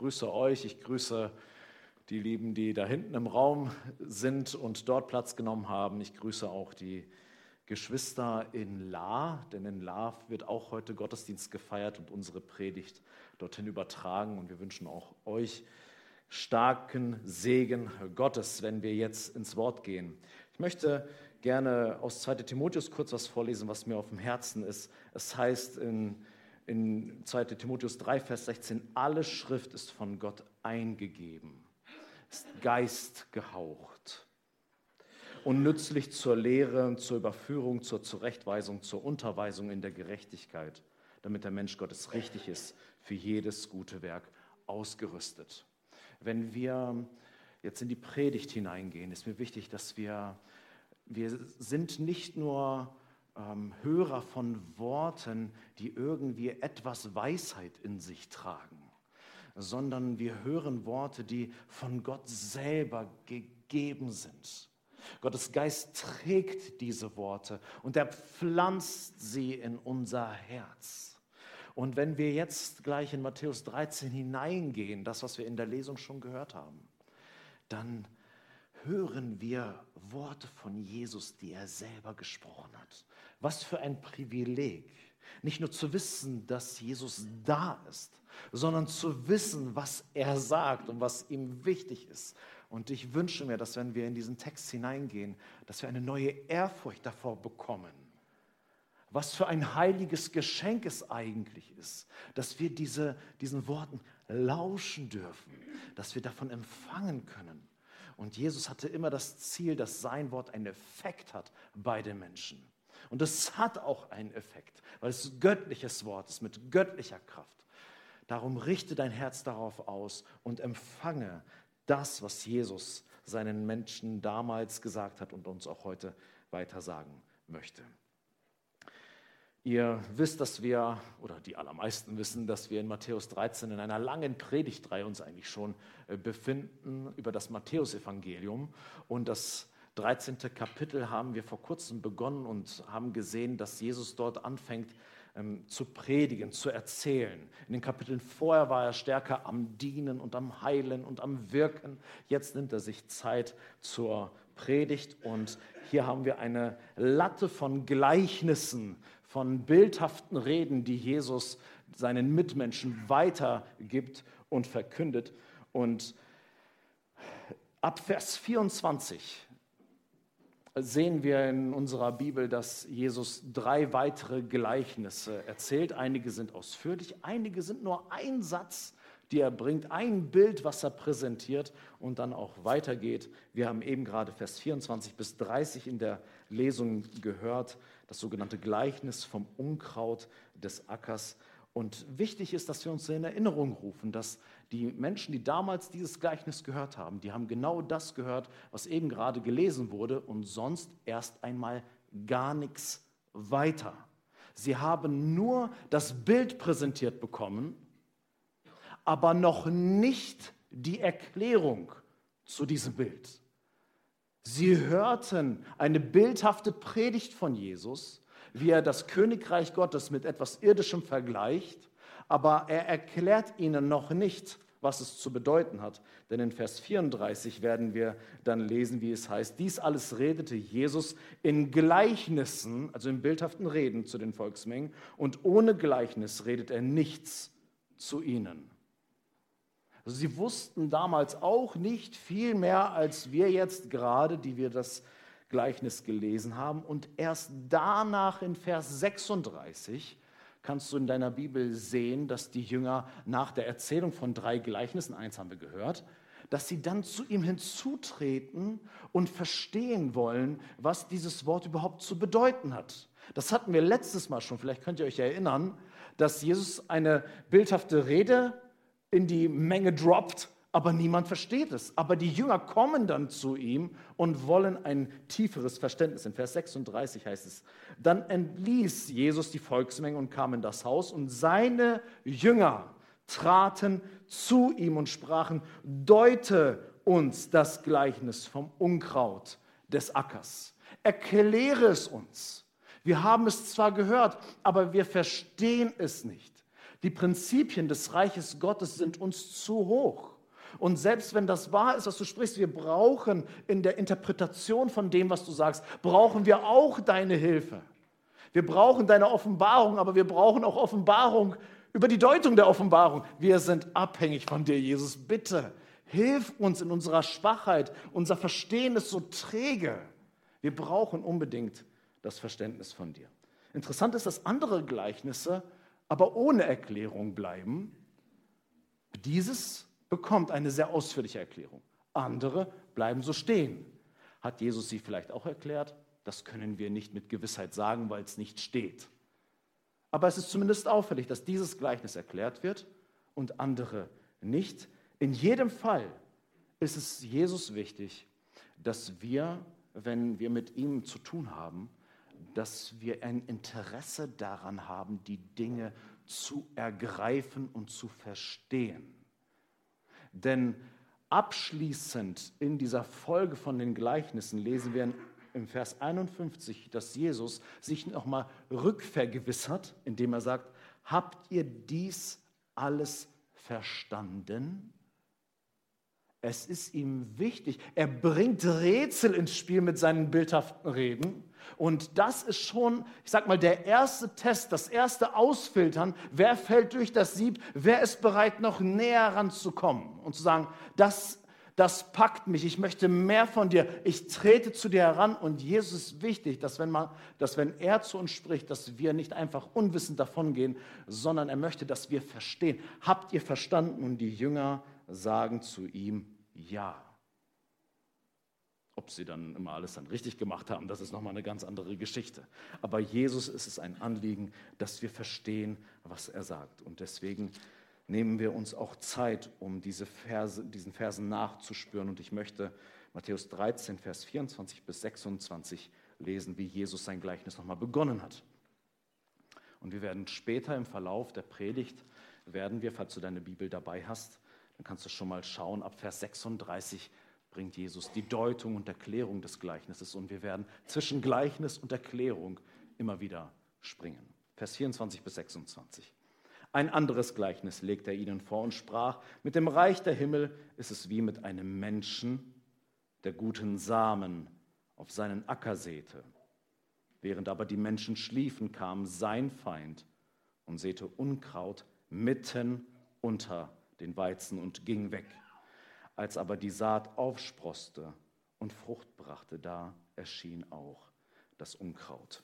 grüße euch, ich grüße die Lieben, die da hinten im Raum sind und dort Platz genommen haben. Ich grüße auch die Geschwister in La, denn in La wird auch heute Gottesdienst gefeiert und unsere Predigt dorthin übertragen. Und wir wünschen auch euch starken Segen Gottes, wenn wir jetzt ins Wort gehen. Ich möchte gerne aus 2 Timotheus kurz was vorlesen, was mir auf dem Herzen ist. Es heißt in in 2 Timotheus 3, Vers 16, alle Schrift ist von Gott eingegeben, ist Geist gehaucht und nützlich zur Lehre, zur Überführung, zur Zurechtweisung, zur Unterweisung in der Gerechtigkeit, damit der Mensch Gottes richtig ist, für jedes gute Werk ausgerüstet. Wenn wir jetzt in die Predigt hineingehen, ist mir wichtig, dass wir, wir sind nicht nur ähm, Hörer von Worten, die irgendwie etwas Weisheit in sich tragen, sondern wir hören Worte, die von Gott selber gegeben sind. Gottes Geist trägt diese Worte und er pflanzt sie in unser Herz. Und wenn wir jetzt gleich in Matthäus 13 hineingehen, das, was wir in der Lesung schon gehört haben, dann hören wir Worte von Jesus, die er selber gesprochen hat. Was für ein Privileg, nicht nur zu wissen, dass Jesus da ist, sondern zu wissen, was er sagt und was ihm wichtig ist. Und ich wünsche mir, dass wenn wir in diesen Text hineingehen, dass wir eine neue Ehrfurcht davor bekommen. Was für ein heiliges Geschenk es eigentlich ist, dass wir diese, diesen Worten lauschen dürfen, dass wir davon empfangen können. Und Jesus hatte immer das Ziel, dass sein Wort einen Effekt hat bei den Menschen. Und es hat auch einen Effekt, weil es göttliches Wort ist mit göttlicher Kraft. Darum richte dein Herz darauf aus und empfange das, was Jesus seinen Menschen damals gesagt hat und uns auch heute weiter sagen möchte. Ihr wisst, dass wir, oder die allermeisten wissen, dass wir in Matthäus 13 in einer langen Predigtreihe uns eigentlich schon äh, befinden über das Matthäusevangelium. Und das 13. Kapitel haben wir vor kurzem begonnen und haben gesehen, dass Jesus dort anfängt ähm, zu predigen, zu erzählen. In den Kapiteln vorher war er stärker am Dienen und am Heilen und am Wirken. Jetzt nimmt er sich Zeit zur Predigt und hier haben wir eine Latte von Gleichnissen, von bildhaften Reden, die Jesus seinen Mitmenschen weitergibt und verkündet. Und ab Vers 24 sehen wir in unserer Bibel, dass Jesus drei weitere Gleichnisse erzählt. Einige sind ausführlich, einige sind nur ein Satz, die er bringt, ein Bild, was er präsentiert und dann auch weitergeht. Wir haben eben gerade Vers 24 bis 30 in der Lesung gehört, das sogenannte Gleichnis vom Unkraut des Ackers. Und wichtig ist, dass wir uns in Erinnerung rufen, dass die Menschen, die damals dieses Gleichnis gehört haben, die haben genau das gehört, was eben gerade gelesen wurde und sonst erst einmal gar nichts weiter. Sie haben nur das Bild präsentiert bekommen, aber noch nicht die Erklärung zu diesem Bild. Sie hörten eine bildhafte Predigt von Jesus, wie er das Königreich Gottes mit etwas Irdischem vergleicht aber er erklärt ihnen noch nicht, was es zu bedeuten hat. Denn in Vers 34 werden wir dann lesen, wie es heißt, dies alles redete Jesus in Gleichnissen, also in bildhaften Reden zu den Volksmengen, und ohne Gleichnis redet er nichts zu ihnen. Sie wussten damals auch nicht viel mehr als wir jetzt gerade, die wir das Gleichnis gelesen haben. Und erst danach in Vers 36 kannst du in deiner Bibel sehen, dass die Jünger nach der Erzählung von drei Gleichnissen, eins haben wir gehört, dass sie dann zu ihm hinzutreten und verstehen wollen, was dieses Wort überhaupt zu bedeuten hat. Das hatten wir letztes Mal schon, vielleicht könnt ihr euch erinnern, dass Jesus eine bildhafte Rede in die Menge droppt aber niemand versteht es. Aber die Jünger kommen dann zu ihm und wollen ein tieferes Verständnis. In Vers 36 heißt es, dann entließ Jesus die Volksmenge und kam in das Haus und seine Jünger traten zu ihm und sprachen, deute uns das Gleichnis vom Unkraut des Ackers. Erkläre es uns. Wir haben es zwar gehört, aber wir verstehen es nicht. Die Prinzipien des Reiches Gottes sind uns zu hoch. Und selbst wenn das wahr ist, was du sprichst, wir brauchen in der Interpretation von dem, was du sagst, brauchen wir auch deine Hilfe. Wir brauchen deine Offenbarung, aber wir brauchen auch Offenbarung über die Deutung der Offenbarung. Wir sind abhängig von dir, Jesus. Bitte hilf uns in unserer Schwachheit. Unser Verstehen ist so träge. Wir brauchen unbedingt das Verständnis von dir. Interessant ist, dass andere Gleichnisse aber ohne Erklärung bleiben. Dieses bekommt eine sehr ausführliche Erklärung. Andere bleiben so stehen. Hat Jesus sie vielleicht auch erklärt? Das können wir nicht mit Gewissheit sagen, weil es nicht steht. Aber es ist zumindest auffällig, dass dieses Gleichnis erklärt wird und andere nicht. In jedem Fall ist es Jesus wichtig, dass wir, wenn wir mit ihm zu tun haben, dass wir ein Interesse daran haben, die Dinge zu ergreifen und zu verstehen. Denn abschließend in dieser Folge von den Gleichnissen lesen wir im Vers 51, dass Jesus sich nochmal rückvergewissert, indem er sagt, habt ihr dies alles verstanden? Es ist ihm wichtig. Er bringt Rätsel ins Spiel mit seinen bildhaften Reden. Und das ist schon, ich sag mal, der erste Test, das erste Ausfiltern. Wer fällt durch das Sieb? Wer ist bereit, noch näher ranzukommen und zu sagen, das, das packt mich. Ich möchte mehr von dir. Ich trete zu dir heran. Und Jesus ist wichtig, dass wenn, man, dass wenn er zu uns spricht, dass wir nicht einfach unwissend davongehen, sondern er möchte, dass wir verstehen. Habt ihr verstanden? Und die Jünger sagen zu ihm Ja. Ob sie dann immer alles dann richtig gemacht haben, das ist nochmal eine ganz andere Geschichte. Aber Jesus ist es ein Anliegen, dass wir verstehen, was er sagt. Und deswegen nehmen wir uns auch Zeit, um diese Verse, diesen Versen nachzuspüren. Und ich möchte Matthäus 13, Vers 24 bis 26 lesen, wie Jesus sein Gleichnis nochmal begonnen hat. Und wir werden später im Verlauf der Predigt, werden wir, falls du deine Bibel dabei hast, dann kannst du schon mal schauen, ab Vers 36 bringt Jesus die Deutung und Erklärung des Gleichnisses und wir werden zwischen Gleichnis und Erklärung immer wieder springen. Vers 24 bis 26. Ein anderes Gleichnis legt er ihnen vor und sprach, mit dem Reich der Himmel ist es wie mit einem Menschen, der guten Samen auf seinen Acker säte. Während aber die Menschen schliefen, kam sein Feind und säte Unkraut mitten unter den Weizen und ging weg. Als aber die Saat aufsproste und Frucht brachte, da erschien auch das Unkraut.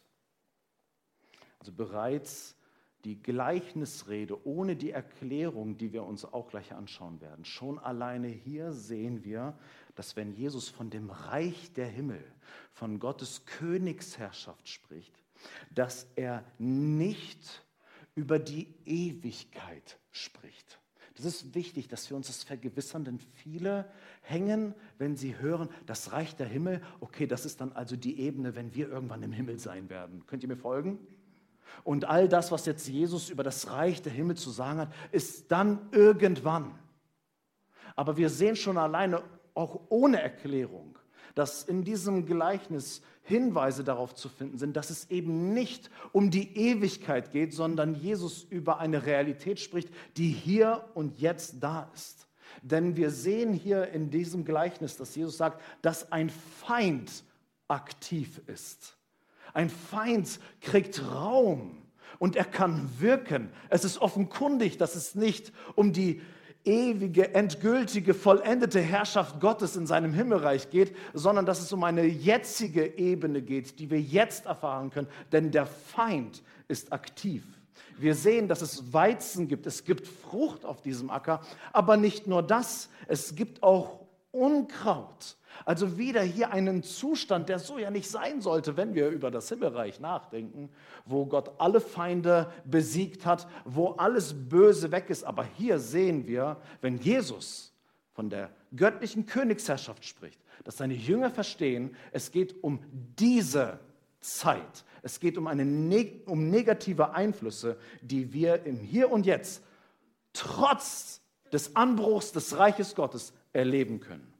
Also bereits die Gleichnisrede ohne die Erklärung, die wir uns auch gleich anschauen werden. Schon alleine hier sehen wir, dass wenn Jesus von dem Reich der Himmel, von Gottes Königsherrschaft spricht, dass er nicht über die Ewigkeit spricht. Das ist wichtig, dass wir uns das vergewissern, denn viele hängen, wenn sie hören, das Reich der Himmel, okay, das ist dann also die Ebene, wenn wir irgendwann im Himmel sein werden. Könnt ihr mir folgen? Und all das, was jetzt Jesus über das Reich der Himmel zu sagen hat, ist dann irgendwann. Aber wir sehen schon alleine, auch ohne Erklärung, dass in diesem Gleichnis Hinweise darauf zu finden sind, dass es eben nicht um die Ewigkeit geht, sondern Jesus über eine Realität spricht, die hier und jetzt da ist. Denn wir sehen hier in diesem Gleichnis, dass Jesus sagt, dass ein Feind aktiv ist. Ein Feind kriegt Raum und er kann wirken. Es ist offenkundig, dass es nicht um die ewige, endgültige, vollendete Herrschaft Gottes in seinem Himmelreich geht, sondern dass es um eine jetzige Ebene geht, die wir jetzt erfahren können. Denn der Feind ist aktiv. Wir sehen, dass es Weizen gibt, es gibt Frucht auf diesem Acker, aber nicht nur das, es gibt auch Unkraut. Also wieder hier einen Zustand, der so ja nicht sein sollte, wenn wir über das Himmelreich nachdenken, wo Gott alle Feinde besiegt hat, wo alles Böse weg ist. Aber hier sehen wir, wenn Jesus von der göttlichen Königsherrschaft spricht, dass seine Jünger verstehen, es geht um diese Zeit. Es geht um, eine, um negative Einflüsse, die wir im Hier und Jetzt trotz des Anbruchs des Reiches Gottes erleben können.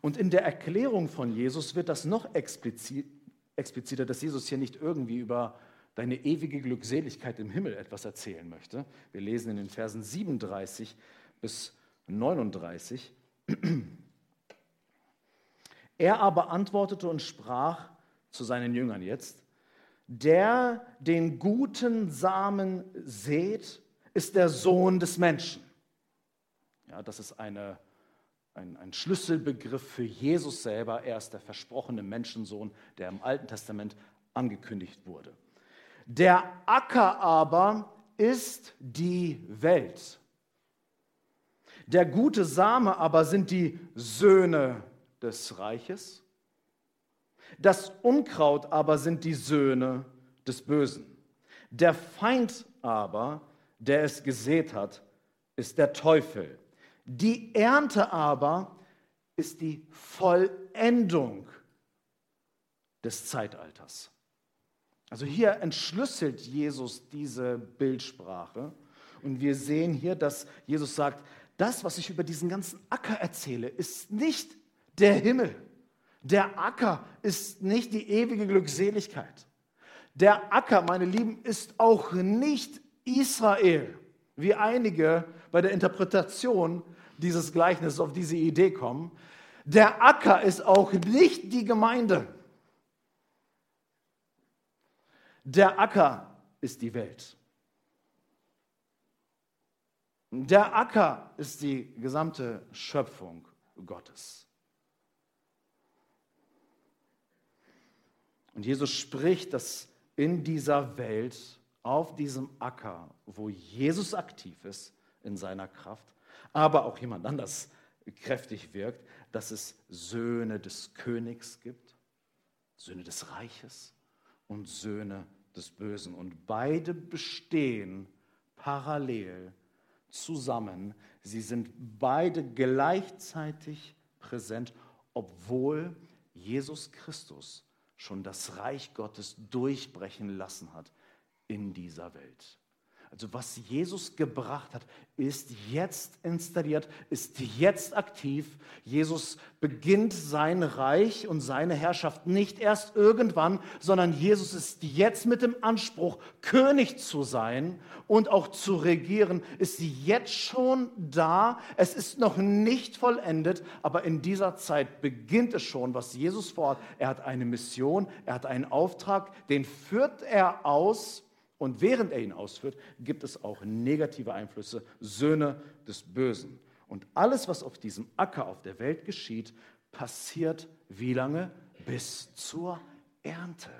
Und in der Erklärung von Jesus wird das noch explizit, expliziter, dass Jesus hier nicht irgendwie über deine ewige Glückseligkeit im Himmel etwas erzählen möchte. Wir lesen in den Versen 37 bis 39. Er aber antwortete und sprach zu seinen Jüngern jetzt, der den guten Samen sät, ist der Sohn des Menschen. Ja, das ist eine, ein, ein Schlüsselbegriff für Jesus selber. Er ist der versprochene Menschensohn, der im Alten Testament angekündigt wurde. Der Acker aber ist die Welt. Der gute Same aber sind die Söhne des Reiches. Das Unkraut aber sind die Söhne des Bösen. Der Feind aber, der es gesät hat, ist der Teufel. Die Ernte aber ist die Vollendung des Zeitalters. Also hier entschlüsselt Jesus diese Bildsprache und wir sehen hier, dass Jesus sagt, das, was ich über diesen ganzen Acker erzähle, ist nicht der Himmel. Der Acker ist nicht die ewige Glückseligkeit. Der Acker, meine Lieben, ist auch nicht Israel, wie einige bei der Interpretation dieses Gleichnisses auf diese Idee kommen. Der Acker ist auch nicht die Gemeinde. Der Acker ist die Welt. Der Acker ist die gesamte Schöpfung Gottes. Und Jesus spricht, dass in dieser Welt, auf diesem Acker, wo Jesus aktiv ist in seiner Kraft, aber auch jemand anders kräftig wirkt, dass es Söhne des Königs gibt, Söhne des Reiches und Söhne des Bösen. Und beide bestehen parallel zusammen. Sie sind beide gleichzeitig präsent, obwohl Jesus Christus schon das Reich Gottes durchbrechen lassen hat in dieser Welt. Also was Jesus gebracht hat, ist jetzt installiert, ist jetzt aktiv. Jesus beginnt sein Reich und seine Herrschaft nicht erst irgendwann, sondern Jesus ist jetzt mit dem Anspruch, König zu sein und auch zu regieren, ist jetzt schon da. Es ist noch nicht vollendet, aber in dieser Zeit beginnt es schon, was Jesus vorhat. Er hat eine Mission, er hat einen Auftrag, den führt er aus und während er ihn ausführt, gibt es auch negative Einflüsse, Söhne des Bösen. Und alles, was auf diesem Acker auf der Welt geschieht, passiert wie lange? Bis zur Ernte.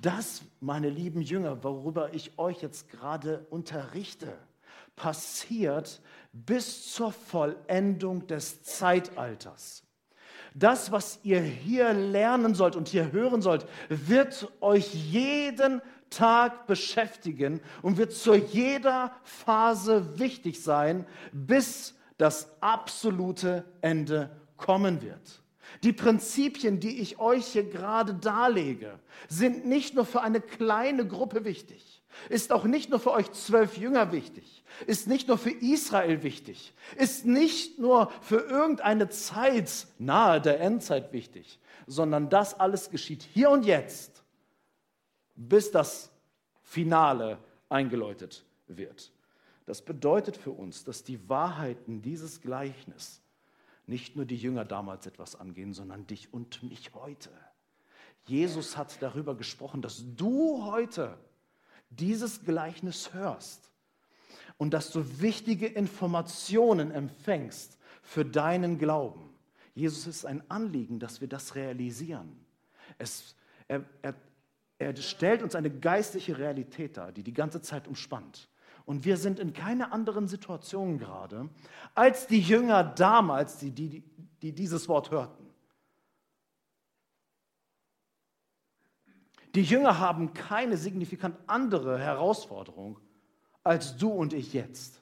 Das, meine lieben Jünger, worüber ich euch jetzt gerade unterrichte, passiert bis zur Vollendung des Zeitalters. Das, was ihr hier lernen sollt und hier hören sollt, wird euch jeden Tag beschäftigen und wird zu jeder Phase wichtig sein, bis das absolute Ende kommen wird. Die Prinzipien, die ich euch hier gerade darlege, sind nicht nur für eine kleine Gruppe wichtig, ist auch nicht nur für euch zwölf Jünger wichtig, ist nicht nur für Israel wichtig, ist nicht nur für irgendeine Zeit nahe der Endzeit wichtig, sondern das alles geschieht hier und jetzt bis das Finale eingeläutet wird. Das bedeutet für uns, dass die Wahrheiten dieses Gleichnis nicht nur die Jünger damals etwas angehen, sondern dich und mich heute. Jesus hat darüber gesprochen, dass du heute dieses Gleichnis hörst und dass du wichtige Informationen empfängst für deinen Glauben. Jesus ist ein Anliegen, dass wir das realisieren. Es, er, er, er stellt uns eine geistliche Realität dar, die die ganze Zeit umspannt. Und wir sind in keiner anderen Situation gerade, als die Jünger damals, die, die, die dieses Wort hörten. Die Jünger haben keine signifikant andere Herausforderung als du und ich jetzt.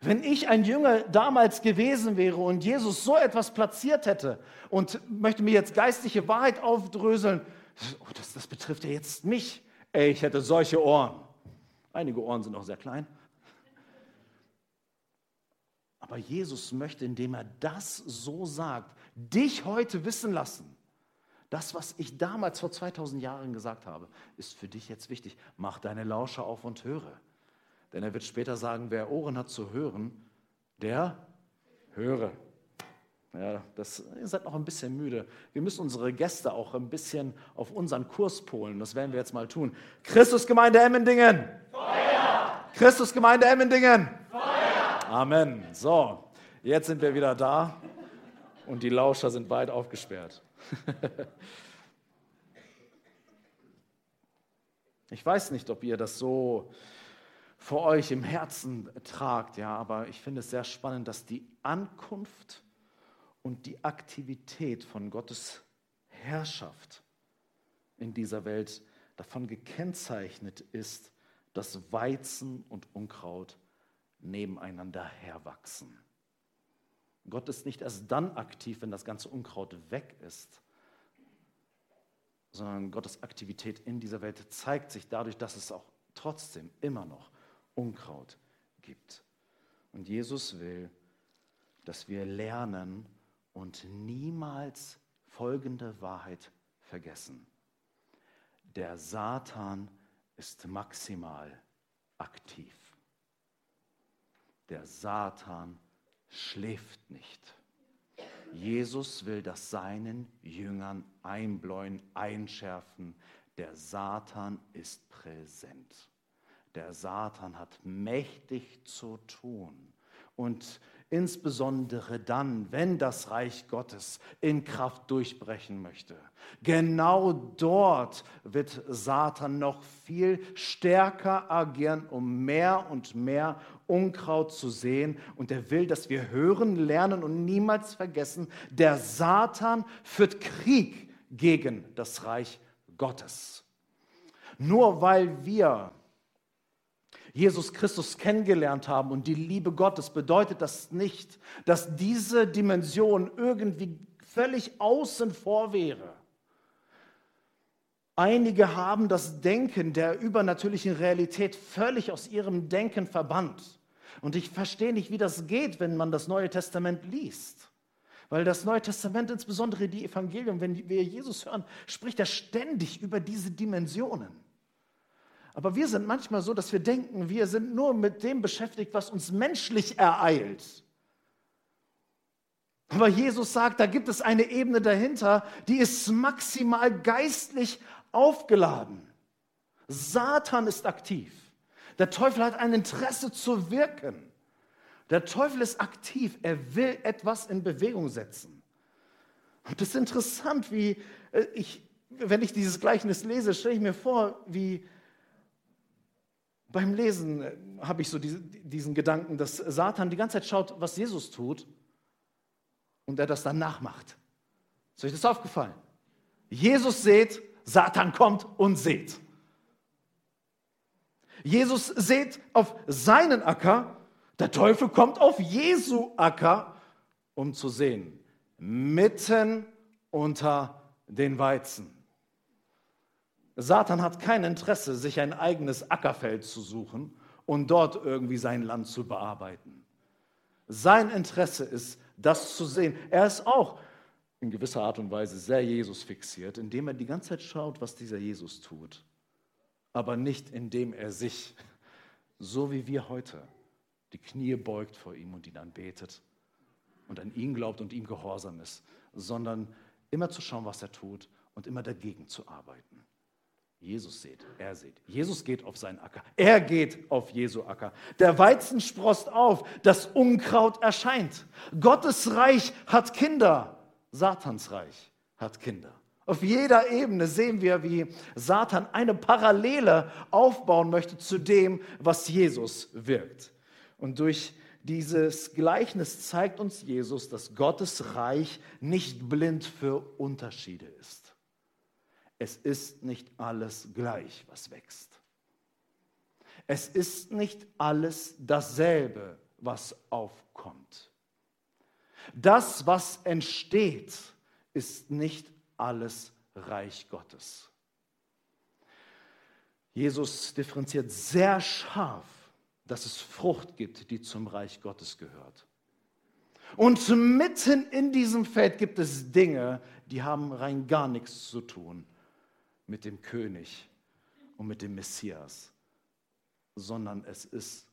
Wenn ich ein Jünger damals gewesen wäre und Jesus so etwas platziert hätte und möchte mir jetzt geistliche Wahrheit aufdröseln, oh, das, das betrifft ja jetzt mich. Ey, ich hätte solche Ohren. Einige Ohren sind auch sehr klein. Aber Jesus möchte, indem er das so sagt, dich heute wissen lassen, Das, was ich damals vor 2000 Jahren gesagt habe, ist für dich jetzt wichtig. Mach deine Lauscher auf und höre. Denn er wird später sagen, wer Ohren hat zu hören, der höre. Ja, das, ihr seid noch ein bisschen müde. Wir müssen unsere Gäste auch ein bisschen auf unseren Kurs polen. Das werden wir jetzt mal tun. Christusgemeinde Emmendingen. Feuer! Christusgemeinde Emmendingen. Feuer! Amen. So, jetzt sind wir wieder da und die Lauscher sind weit aufgesperrt. ich weiß nicht, ob ihr das so vor euch im Herzen tragt, ja, aber ich finde es sehr spannend, dass die Ankunft und die Aktivität von Gottes Herrschaft in dieser Welt davon gekennzeichnet ist, dass Weizen und Unkraut nebeneinander herwachsen. Gott ist nicht erst dann aktiv, wenn das ganze Unkraut weg ist, sondern Gottes Aktivität in dieser Welt zeigt sich dadurch, dass es auch trotzdem immer noch Unkraut gibt. Und Jesus will, dass wir lernen und niemals folgende Wahrheit vergessen. Der Satan ist maximal aktiv. Der Satan schläft nicht. Jesus will das seinen Jüngern einbläuen, einschärfen. Der Satan ist präsent. Der Satan hat mächtig zu tun. Und insbesondere dann, wenn das Reich Gottes in Kraft durchbrechen möchte. Genau dort wird Satan noch viel stärker agieren, um mehr und mehr Unkraut zu sehen. Und er will, dass wir hören, lernen und niemals vergessen, der Satan führt Krieg gegen das Reich Gottes. Nur weil wir Jesus Christus kennengelernt haben und die Liebe Gottes, bedeutet das nicht, dass diese Dimension irgendwie völlig außen vor wäre. Einige haben das Denken der übernatürlichen Realität völlig aus ihrem Denken verbannt. Und ich verstehe nicht, wie das geht, wenn man das Neue Testament liest. Weil das Neue Testament, insbesondere die Evangelium, wenn wir Jesus hören, spricht er ständig über diese Dimensionen. Aber wir sind manchmal so, dass wir denken, wir sind nur mit dem beschäftigt, was uns menschlich ereilt. Aber Jesus sagt, da gibt es eine Ebene dahinter, die ist maximal geistlich aufgeladen. Satan ist aktiv. Der Teufel hat ein Interesse zu wirken. Der Teufel ist aktiv. Er will etwas in Bewegung setzen. Und das ist interessant, wie äh, ich, wenn ich dieses Gleichnis lese, stelle ich mir vor, wie beim Lesen äh, habe ich so diesen Gedanken, dass Satan die ganze Zeit schaut, was Jesus tut und er das dann nachmacht. Ist euch das aufgefallen? Jesus seht, Satan kommt und seht. Jesus seht auf seinen Acker, der Teufel kommt auf Jesu Acker, um zu sehen, mitten unter den Weizen. Satan hat kein Interesse, sich ein eigenes Ackerfeld zu suchen und dort irgendwie sein Land zu bearbeiten. Sein Interesse ist, das zu sehen. Er ist auch in gewisser Art und Weise sehr Jesus fixiert, indem er die ganze Zeit schaut, was dieser Jesus tut. Aber nicht indem er sich, so wie wir heute, die Knie beugt vor ihm und ihn anbetet und an ihn glaubt und ihm gehorsam ist, sondern immer zu schauen, was er tut und immer dagegen zu arbeiten. Jesus seht, er seht. Jesus geht auf seinen Acker. Er geht auf Jesu Acker. Der Weizen sprost auf, das Unkraut erscheint. Gottes Reich hat Kinder, Satans Reich hat Kinder. Auf jeder Ebene sehen wir, wie Satan eine Parallele aufbauen möchte zu dem, was Jesus wirkt. Und durch dieses Gleichnis zeigt uns Jesus, dass Gottes Reich nicht blind für Unterschiede ist es ist nicht alles gleich, was wächst. Es ist nicht alles dasselbe, was aufkommt. Das, was entsteht, ist nicht alles Reich Gottes. Jesus differenziert sehr scharf, dass es Frucht gibt, die zum Reich Gottes gehört. Und mitten in diesem Feld gibt es Dinge, die haben rein gar nichts zu tun mit dem König und mit dem Messias, sondern es ist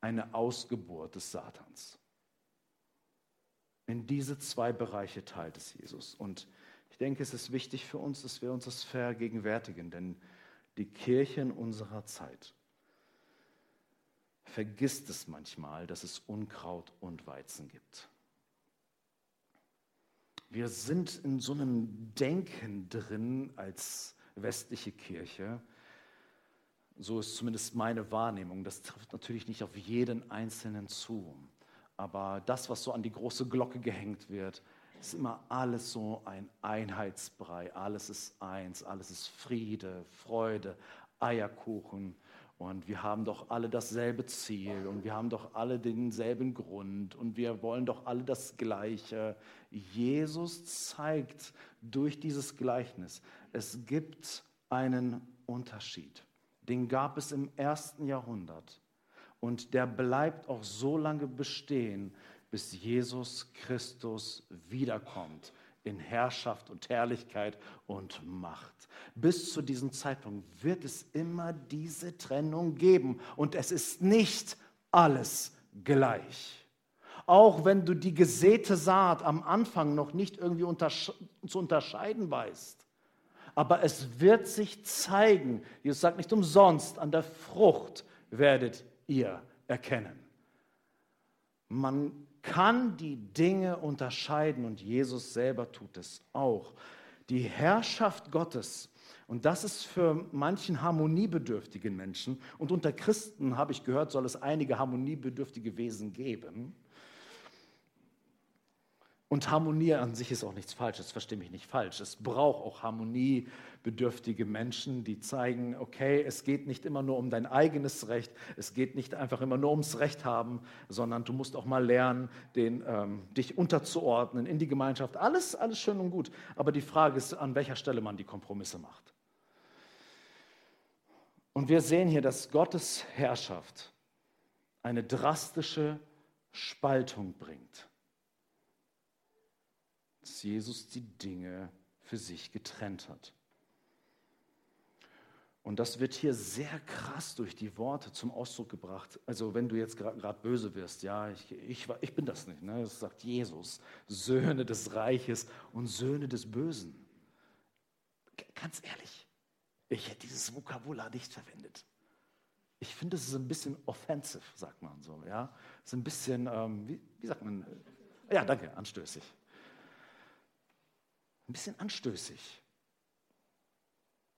eine Ausgeburt des Satans. In diese zwei Bereiche teilt es Jesus. Und ich denke, es ist wichtig für uns, dass wir uns das vergegenwärtigen, denn die Kirche in unserer Zeit vergisst es manchmal, dass es Unkraut und Weizen gibt. Wir sind in so einem Denken drin als westliche Kirche. So ist zumindest meine Wahrnehmung. Das trifft natürlich nicht auf jeden Einzelnen zu. Aber das, was so an die große Glocke gehängt wird, ist immer alles so ein Einheitsbrei. Alles ist eins, alles ist Friede, Freude, Eierkuchen. Und wir haben doch alle dasselbe Ziel und wir haben doch alle denselben Grund und wir wollen doch alle das Gleiche. Jesus zeigt durch dieses Gleichnis, es gibt einen Unterschied. Den gab es im ersten Jahrhundert und der bleibt auch so lange bestehen, bis Jesus Christus wiederkommt in Herrschaft und Herrlichkeit und Macht. Bis zu diesem Zeitpunkt wird es immer diese Trennung geben und es ist nicht alles gleich. Auch wenn du die gesäte Saat am Anfang noch nicht irgendwie untersche zu unterscheiden weißt. Aber es wird sich zeigen, Jesus sagt nicht umsonst, an der Frucht werdet ihr erkennen. Man kann die Dinge unterscheiden und Jesus selber tut es auch. Die Herrschaft Gottes, und das ist für manchen harmoniebedürftigen Menschen, und unter Christen habe ich gehört, soll es einige harmoniebedürftige Wesen geben, und Harmonie an sich ist auch nichts Falsches, verstehe mich nicht falsch. Es braucht auch harmoniebedürftige Menschen, die zeigen, okay, es geht nicht immer nur um dein eigenes Recht, es geht nicht einfach immer nur ums Recht haben, sondern du musst auch mal lernen, den, ähm, dich unterzuordnen in die Gemeinschaft. Alles, alles schön und gut. Aber die Frage ist, an welcher Stelle man die Kompromisse macht. Und wir sehen hier, dass Gottes Herrschaft eine drastische Spaltung bringt dass Jesus die Dinge für sich getrennt hat. Und das wird hier sehr krass durch die Worte zum Ausdruck gebracht. Also wenn du jetzt gerade böse wirst, ja, ich, ich, ich, bin das nicht. Ne? Das sagt Jesus, Söhne des Reiches und Söhne des Bösen. Ganz ehrlich, ich hätte dieses Vokabular nicht verwendet. Ich finde, es ist ein bisschen offensive, sagt man so. Ja, es ist ein bisschen, ähm, wie, wie sagt man? Ja, danke, anstößig ein bisschen anstößig.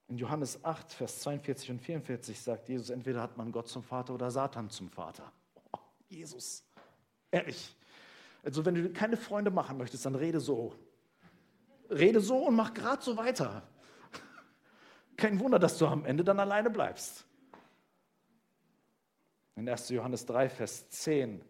In Johannes 8, Vers 42 und 44 sagt Jesus, entweder hat man Gott zum Vater oder Satan zum Vater. Oh, Jesus, ehrlich. Also wenn du keine Freunde machen möchtest, dann rede so. Rede so und mach gerade so weiter. Kein Wunder, dass du am Ende dann alleine bleibst. In 1. Johannes 3, Vers 10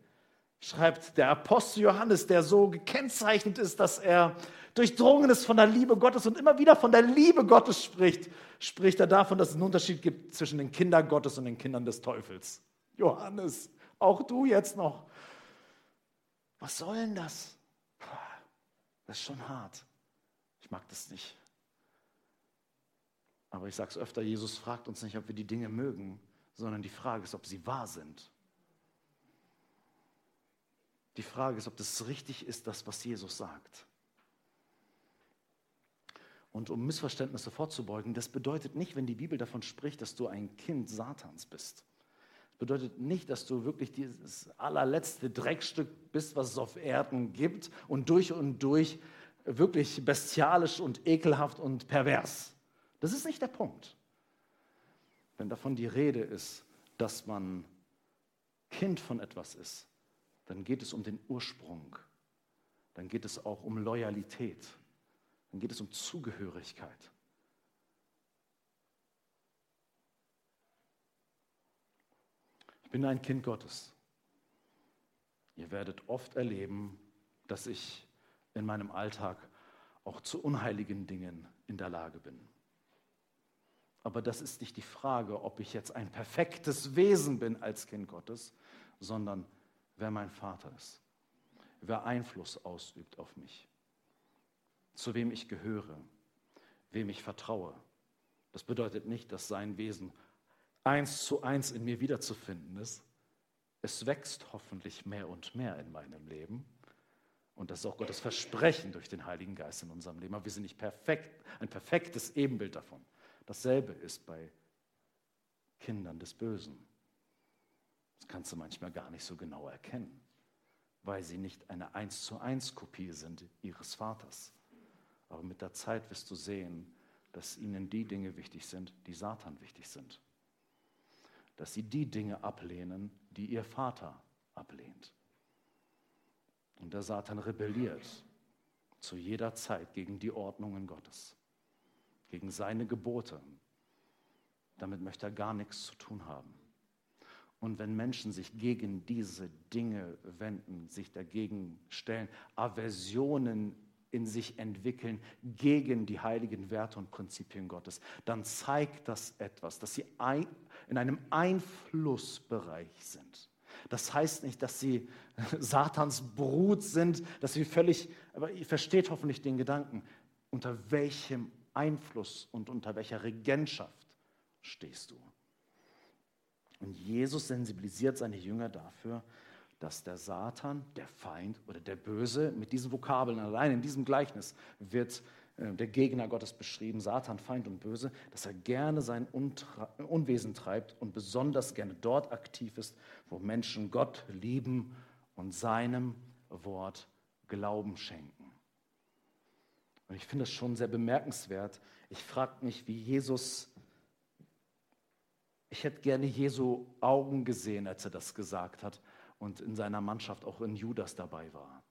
schreibt der Apostel Johannes, der so gekennzeichnet ist, dass er durchdrungen ist von der Liebe Gottes und immer wieder von der Liebe Gottes spricht, spricht er davon, dass es einen Unterschied gibt zwischen den Kindern Gottes und den Kindern des Teufels. Johannes, auch du jetzt noch. Was soll denn das? Das ist schon hart. Ich mag das nicht. Aber ich sage es öfter, Jesus fragt uns nicht, ob wir die Dinge mögen, sondern die Frage ist, ob sie wahr sind. Die Frage ist, ob das richtig ist, das, was Jesus sagt. Und um Missverständnisse vorzubeugen, das bedeutet nicht, wenn die Bibel davon spricht, dass du ein Kind Satans bist. Das bedeutet nicht, dass du wirklich dieses allerletzte Dreckstück bist, was es auf Erden gibt und durch und durch wirklich bestialisch und ekelhaft und pervers. Das ist nicht der Punkt. Wenn davon die Rede ist, dass man Kind von etwas ist, dann geht es um den Ursprung. Dann geht es auch um Loyalität. Dann geht es um Zugehörigkeit. Ich bin ein Kind Gottes. Ihr werdet oft erleben, dass ich in meinem Alltag auch zu unheiligen Dingen in der Lage bin. Aber das ist nicht die Frage, ob ich jetzt ein perfektes Wesen bin als Kind Gottes, sondern wer mein Vater ist wer Einfluss ausübt auf mich, zu wem ich gehöre, wem ich vertraue. Das bedeutet nicht, dass sein Wesen eins zu eins in mir wiederzufinden ist. Es wächst hoffentlich mehr und mehr in meinem Leben. Und das ist auch Gottes Versprechen durch den Heiligen Geist in unserem Leben. Aber wir sind nicht perfekt, ein perfektes Ebenbild davon. Dasselbe ist bei Kindern des Bösen. Das kannst du manchmal gar nicht so genau erkennen, weil sie nicht eine eins zu eins Kopie sind ihres Vaters. Aber mit der Zeit wirst du sehen, dass ihnen die Dinge wichtig sind, die Satan wichtig sind. Dass sie die Dinge ablehnen, die ihr Vater ablehnt. Und der Satan rebelliert zu jeder Zeit gegen die Ordnungen Gottes, gegen seine Gebote. Damit möchte er gar nichts zu tun haben. Und wenn Menschen sich gegen diese Dinge wenden, sich dagegen stellen, Aversionen in sich entwickeln gegen die heiligen Werte und Prinzipien Gottes, dann zeigt das etwas, dass sie in einem Einflussbereich sind. Das heißt nicht, dass sie Satans Brut sind, dass sie völlig, aber ihr versteht hoffentlich den Gedanken, unter welchem Einfluss und unter welcher Regentschaft stehst du. Und Jesus sensibilisiert seine Jünger dafür, dass der Satan, der Feind oder der Böse, mit diesen Vokabeln allein in diesem Gleichnis wird äh, der Gegner Gottes beschrieben, Satan, Feind und Böse, dass er gerne sein Unwesen treibt und besonders gerne dort aktiv ist, wo Menschen Gott lieben und seinem Wort Glauben schenken. Und ich finde das schon sehr bemerkenswert. Ich frage mich, wie Jesus ich hätte gerne Jesu Augen gesehen, als er das gesagt hat und in seiner Mannschaft auch in Judas dabei war.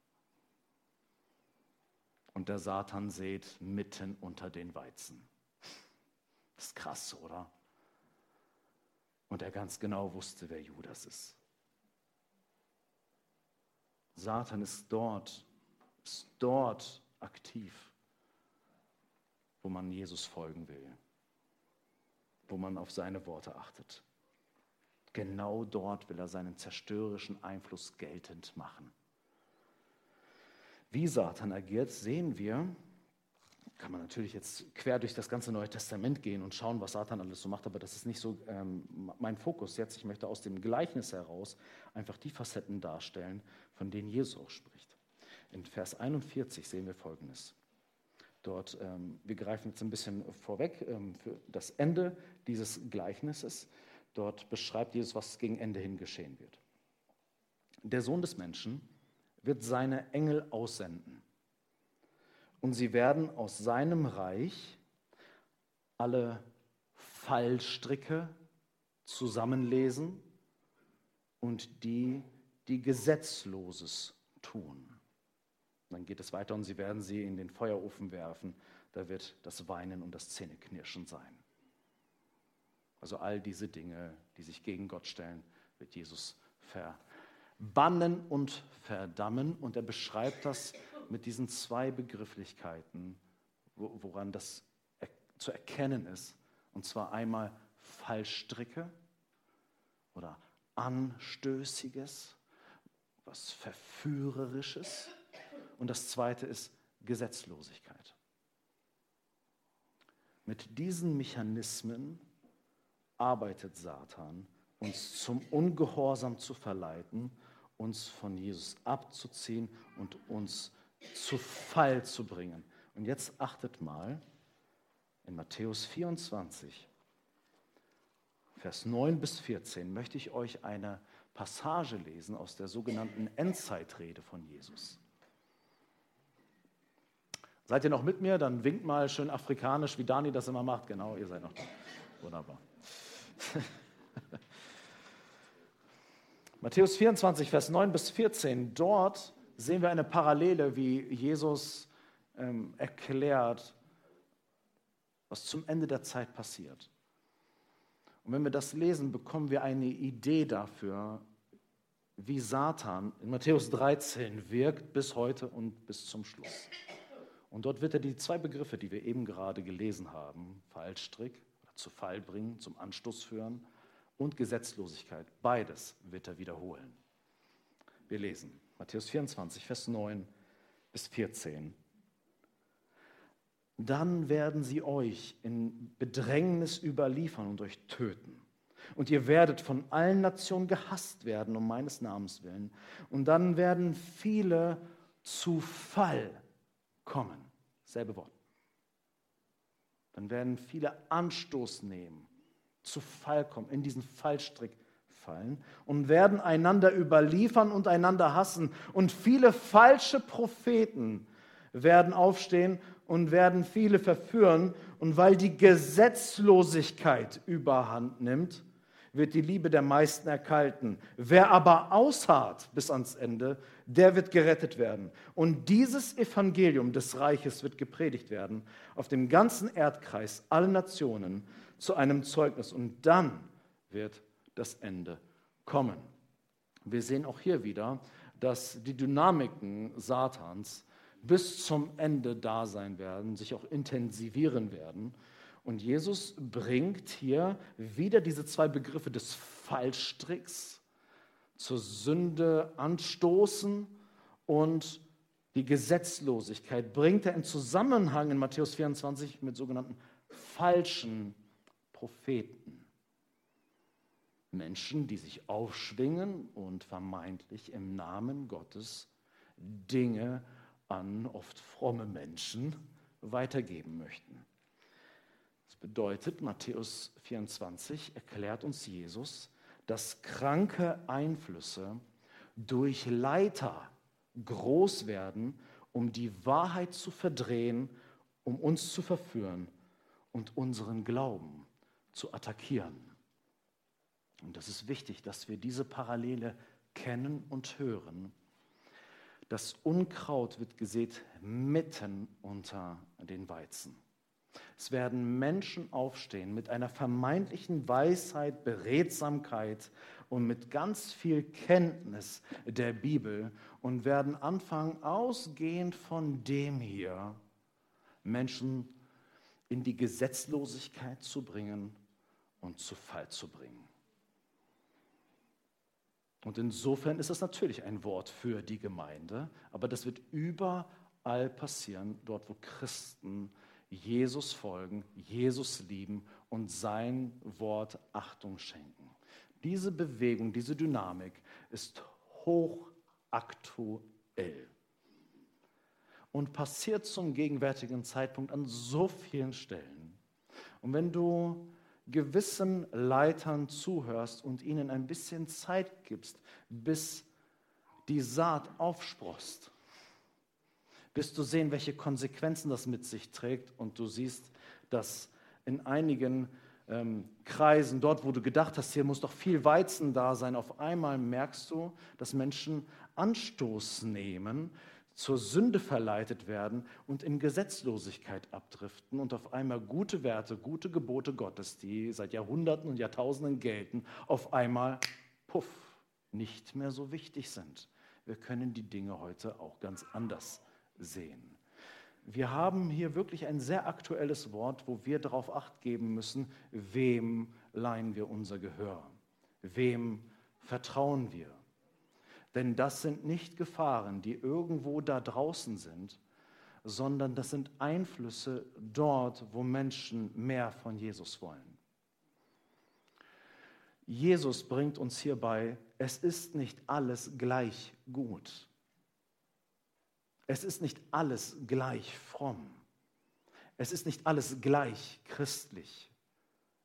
Und der Satan sät mitten unter den Weizen. Das ist krass, oder? Und er ganz genau wusste, wer Judas ist. Satan ist dort, ist dort aktiv, wo man Jesus folgen will wo man auf seine Worte achtet. Genau dort will er seinen zerstörerischen Einfluss geltend machen. Wie Satan agiert, sehen wir, kann man natürlich jetzt quer durch das ganze Neue Testament gehen und schauen, was Satan alles so macht, aber das ist nicht so ähm, mein Fokus jetzt. Ich möchte aus dem Gleichnis heraus einfach die Facetten darstellen, von denen Jesus auch spricht. In Vers 41 sehen wir Folgendes. Dort, ähm, wir greifen jetzt ein bisschen vorweg ähm, für das Ende dieses Gleichnisses. Dort beschreibt Jesus, was gegen Ende hin geschehen wird. Der Sohn des Menschen wird seine Engel aussenden und sie werden aus seinem Reich alle Fallstricke zusammenlesen und die, die Gesetzloses tun. Dann geht es weiter und sie werden sie in den Feuerofen werfen. Da wird das Weinen und das Zähneknirschen sein. Also all diese Dinge, die sich gegen Gott stellen, wird Jesus verbannen und verdammen. Und er beschreibt das mit diesen zwei Begrifflichkeiten, woran das zu erkennen ist. Und zwar einmal Fallstricke oder Anstößiges, was Verführerisches und das zweite ist Gesetzlosigkeit. Mit diesen Mechanismen arbeitet Satan, uns zum Ungehorsam zu verleiten, uns von Jesus abzuziehen und uns zu Fall zu bringen. Und jetzt achtet mal, in Matthäus 24, Vers 9 bis 14 möchte ich euch eine Passage lesen aus der sogenannten Endzeitrede von Jesus. Seid ihr noch mit mir? Dann winkt mal schön afrikanisch, wie Dani das immer macht. Genau, ihr seid noch da. Wunderbar. Matthäus 24, Vers 9 bis 14. Dort sehen wir eine Parallele, wie Jesus ähm, erklärt, was zum Ende der Zeit passiert. Und wenn wir das lesen, bekommen wir eine Idee dafür, wie Satan in Matthäus 13 wirkt bis heute und bis zum Schluss. Und dort wird er die zwei Begriffe, die wir eben gerade gelesen haben, Fallstrick zu Fall bringen, zum Anstoß führen und Gesetzlosigkeit, beides wird er wiederholen. Wir lesen Matthäus 24, Vers 9 bis 14. Dann werden sie euch in Bedrängnis überliefern und euch töten. Und ihr werdet von allen Nationen gehasst werden um meines Namens willen. Und dann werden viele zu Fall kommen. Selbe Wort. Dann werden viele Anstoß nehmen, zu Fall kommen, in diesen Fallstrick fallen und werden einander überliefern und einander hassen. Und viele falsche Propheten werden aufstehen und werden viele verführen. Und weil die Gesetzlosigkeit überhand nimmt, wird die Liebe der meisten erkalten. Wer aber ausharrt bis ans Ende, der wird gerettet werden. Und dieses Evangelium des Reiches wird gepredigt werden auf dem ganzen Erdkreis, alle Nationen, zu einem Zeugnis. Und dann wird das Ende kommen. Wir sehen auch hier wieder, dass die Dynamiken Satans bis zum Ende da sein werden, sich auch intensivieren werden. Und Jesus bringt hier wieder diese zwei Begriffe des Fallstricks, zur Sünde anstoßen und die Gesetzlosigkeit bringt er in Zusammenhang in Matthäus 24 mit sogenannten falschen Propheten. Menschen, die sich aufschwingen und vermeintlich im Namen Gottes Dinge an oft fromme Menschen weitergeben möchten bedeutet, Matthäus 24 erklärt uns Jesus, dass kranke Einflüsse durch Leiter groß werden, um die Wahrheit zu verdrehen, um uns zu verführen und unseren Glauben zu attackieren. Und das ist wichtig, dass wir diese Parallele kennen und hören. Das Unkraut wird gesät mitten unter den Weizen. Es werden Menschen aufstehen mit einer vermeintlichen Weisheit, Beredsamkeit und mit ganz viel Kenntnis der Bibel und werden anfangen, ausgehend von dem hier Menschen in die Gesetzlosigkeit zu bringen und zu Fall zu bringen. Und insofern ist es natürlich ein Wort für die Gemeinde, aber das wird überall passieren, dort wo Christen Jesus folgen, Jesus lieben und sein Wort Achtung schenken. Diese Bewegung, diese Dynamik ist hochaktuell und passiert zum gegenwärtigen Zeitpunkt an so vielen Stellen. Und wenn du gewissen Leitern zuhörst und ihnen ein bisschen Zeit gibst, bis die Saat aufsprost, wirst du sehen, welche Konsequenzen das mit sich trägt. Und du siehst, dass in einigen ähm, Kreisen, dort wo du gedacht hast, hier muss doch viel Weizen da sein, auf einmal merkst du, dass Menschen Anstoß nehmen, zur Sünde verleitet werden und in Gesetzlosigkeit abdriften und auf einmal gute Werte, gute Gebote Gottes, die seit Jahrhunderten und Jahrtausenden gelten, auf einmal, puff, nicht mehr so wichtig sind. Wir können die Dinge heute auch ganz anders sehen. Wir haben hier wirklich ein sehr aktuelles Wort, wo wir darauf acht geben müssen, wem leihen wir unser Gehör, wem vertrauen wir. Denn das sind nicht Gefahren, die irgendwo da draußen sind, sondern das sind Einflüsse dort, wo Menschen mehr von Jesus wollen. Jesus bringt uns hierbei, es ist nicht alles gleich gut. Es ist nicht alles gleich fromm. Es ist nicht alles gleich christlich.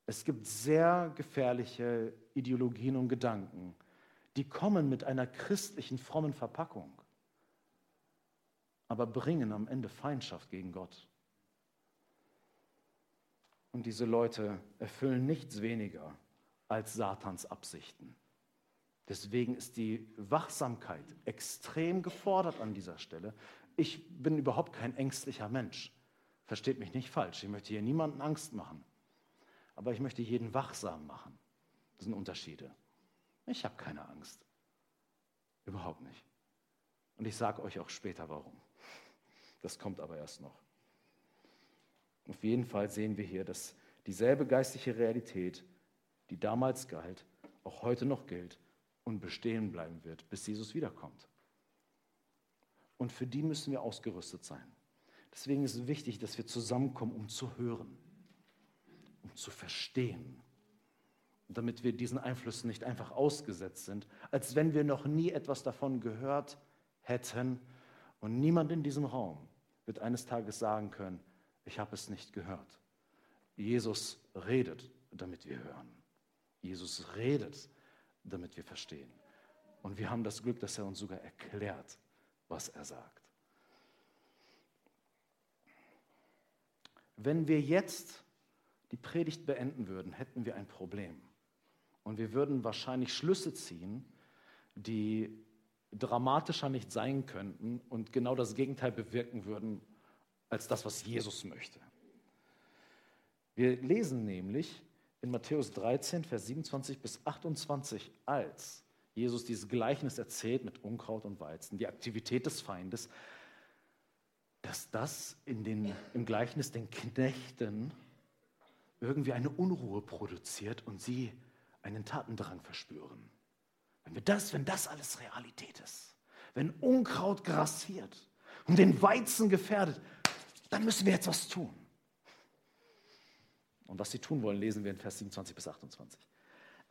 Es gibt sehr gefährliche Ideologien und Gedanken, die kommen mit einer christlichen, frommen Verpackung, aber bringen am Ende Feindschaft gegen Gott. Und diese Leute erfüllen nichts weniger als Satans Absichten. Deswegen ist die Wachsamkeit extrem gefordert an dieser Stelle. Ich bin überhaupt kein ängstlicher Mensch. Versteht mich nicht falsch. Ich möchte hier niemanden Angst machen. Aber ich möchte jeden wachsam machen. Das sind Unterschiede. Ich habe keine Angst. Überhaupt nicht. Und ich sage euch auch später warum. Das kommt aber erst noch. Auf jeden Fall sehen wir hier, dass dieselbe geistliche Realität, die damals galt, auch heute noch gilt und bestehen bleiben wird, bis Jesus wiederkommt. Und für die müssen wir ausgerüstet sein. Deswegen ist es wichtig, dass wir zusammenkommen, um zu hören, um zu verstehen, damit wir diesen Einflüssen nicht einfach ausgesetzt sind, als wenn wir noch nie etwas davon gehört hätten. Und niemand in diesem Raum wird eines Tages sagen können, ich habe es nicht gehört. Jesus redet, damit wir hören. Jesus redet, damit wir verstehen. Und wir haben das Glück, dass er uns sogar erklärt, was er sagt. Wenn wir jetzt die Predigt beenden würden, hätten wir ein Problem. Und wir würden wahrscheinlich Schlüsse ziehen, die dramatischer nicht sein könnten und genau das Gegenteil bewirken würden als das, was Jesus möchte. Wir lesen nämlich in Matthäus 13, Vers 27 bis 28, als Jesus dieses Gleichnis erzählt mit Unkraut und Weizen, die Aktivität des Feindes, dass das in den, im Gleichnis den Knechten irgendwie eine Unruhe produziert und sie einen Tatendrang verspüren. Wenn, wir das, wenn das alles Realität ist, wenn Unkraut grassiert und den Weizen gefährdet, dann müssen wir jetzt was tun. Und was sie tun wollen, lesen wir in Vers 27 bis 28.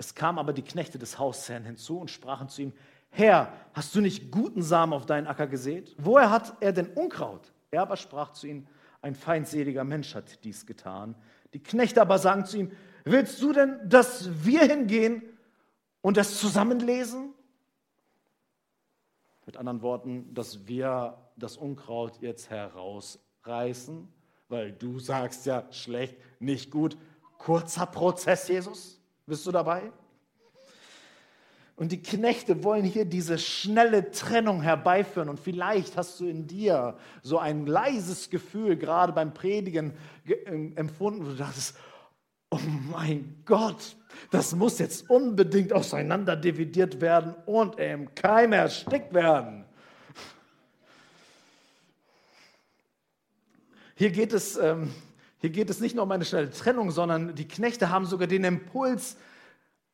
Es kamen aber die Knechte des Hausherrn hinzu und sprachen zu ihm, Herr, hast du nicht guten Samen auf deinen Acker gesät? Woher hat er denn Unkraut? Er aber sprach zu ihnen, ein feindseliger Mensch hat dies getan. Die Knechte aber sagen zu ihm, willst du denn, dass wir hingehen und das zusammenlesen? Mit anderen Worten, dass wir das Unkraut jetzt herausreißen, weil du sagst ja schlecht, nicht gut. Kurzer Prozess, Jesus. Bist du dabei? Und die Knechte wollen hier diese schnelle Trennung herbeiführen. Und vielleicht hast du in dir so ein leises Gefühl, gerade beim Predigen ähm, empfunden, wo du dachtest, oh mein Gott, das muss jetzt unbedingt auseinanderdividiert werden und im Keim erstickt werden. Hier geht es, ähm, hier geht es nicht nur um eine schnelle Trennung, sondern die Knechte haben sogar den Impuls,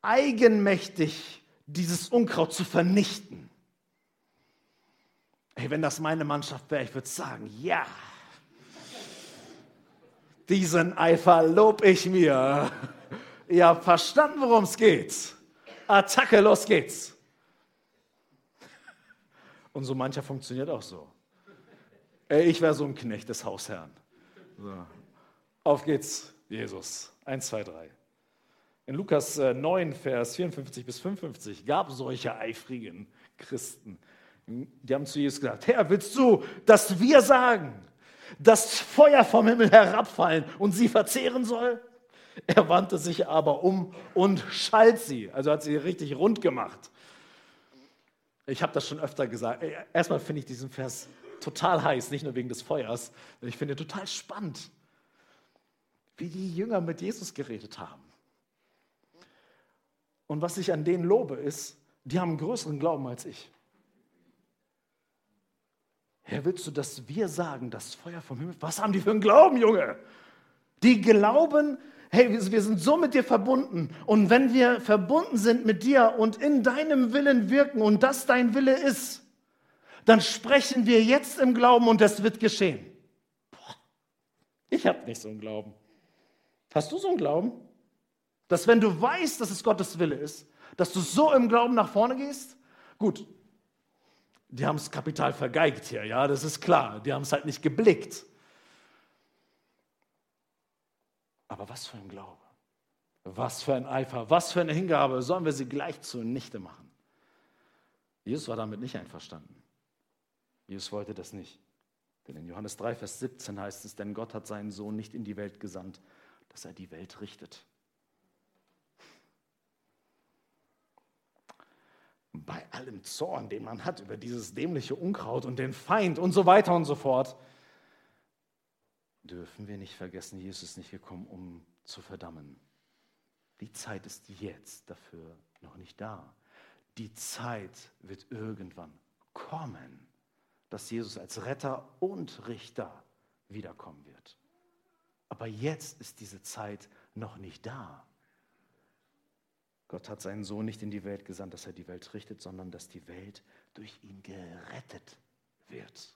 eigenmächtig dieses Unkraut zu vernichten. Hey, wenn das meine Mannschaft wäre, ich würde sagen, ja. Diesen Eifer lob ich mir. Ihr habt verstanden, worum es geht. Attacke, los geht's. Und so mancher funktioniert auch so. Ey, ich wäre so ein Knecht des Hausherrn. So. Auf geht's, Jesus. Eins, zwei, drei. In Lukas 9, äh, Vers 54 bis 55 gab es solche eifrigen Christen. Die haben zu Jesus gesagt, Herr, willst du, dass wir sagen, dass Feuer vom Himmel herabfallen und sie verzehren soll? Er wandte sich aber um und schalt sie, also hat sie richtig rund gemacht. Ich habe das schon öfter gesagt. Erstmal finde ich diesen Vers total heiß, nicht nur wegen des Feuers, ich finde total spannend, wie die Jünger mit Jesus geredet haben. Und was ich an denen lobe, ist, die haben einen größeren Glauben als ich. Herr, willst du, dass wir sagen, das Feuer vom Himmel? Was haben die für einen Glauben, Junge? Die glauben, hey, wir sind so mit dir verbunden. Und wenn wir verbunden sind mit dir und in deinem Willen wirken und das dein Wille ist, dann sprechen wir jetzt im Glauben und das wird geschehen. Boah, ich habe nicht so einen Glauben. Hast du so einen Glauben? Dass wenn du weißt, dass es Gottes Wille ist, dass du so im Glauben nach vorne gehst? Gut, die haben das Kapital vergeigt hier, ja, das ist klar. Die haben es halt nicht geblickt. Aber was für ein Glaube, was für ein Eifer, was für eine Hingabe, sollen wir sie gleich zunichte machen? Jesus war damit nicht einverstanden. Jesus wollte das nicht. Denn in Johannes 3, Vers 17 heißt es, denn Gott hat seinen Sohn nicht in die Welt gesandt, dass er die Welt richtet, bei allem Zorn, den man hat über dieses dämliche Unkraut und den Feind und so weiter und so fort, dürfen wir nicht vergessen, Jesus ist nicht gekommen, um zu verdammen. Die Zeit ist jetzt dafür noch nicht da. Die Zeit wird irgendwann kommen, dass Jesus als Retter und Richter wiederkommen wird. Aber jetzt ist diese Zeit noch nicht da. Gott hat seinen Sohn nicht in die Welt gesandt, dass er die Welt richtet, sondern dass die Welt durch ihn gerettet wird.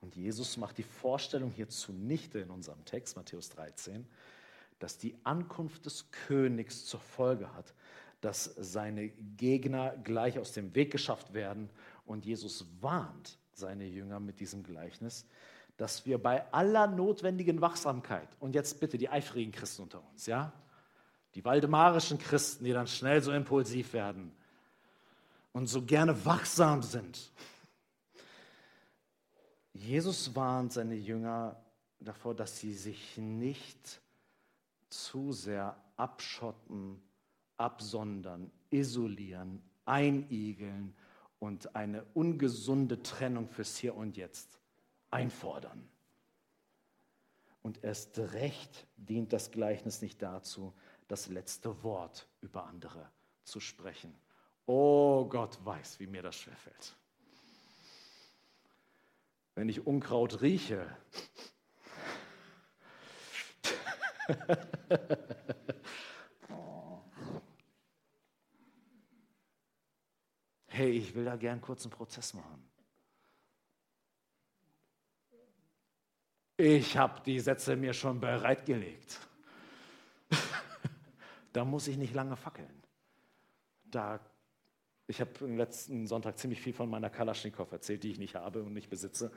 Und Jesus macht die Vorstellung hier zunichte in unserem Text, Matthäus 13, dass die Ankunft des Königs zur Folge hat, dass seine Gegner gleich aus dem Weg geschafft werden. Und Jesus warnt seine Jünger mit diesem Gleichnis, dass wir bei aller notwendigen Wachsamkeit, und jetzt bitte die eifrigen Christen unter uns, ja, die waldemarischen Christen, die dann schnell so impulsiv werden und so gerne wachsam sind. Jesus warnt seine Jünger davor, dass sie sich nicht zu sehr abschotten, absondern, isolieren, einigeln und eine ungesunde Trennung fürs Hier und Jetzt einfordern. Und erst recht dient das Gleichnis nicht dazu, das letzte Wort über andere zu sprechen. Oh Gott weiß, wie mir das schwerfällt. Wenn ich Unkraut rieche, hey, ich will da gern kurz einen Prozess machen. Ich habe die Sätze mir schon bereitgelegt. da muss ich nicht lange fackeln. Da, ich habe im letzten Sonntag ziemlich viel von meiner Kalaschnikow erzählt, die ich nicht habe und nicht besitze.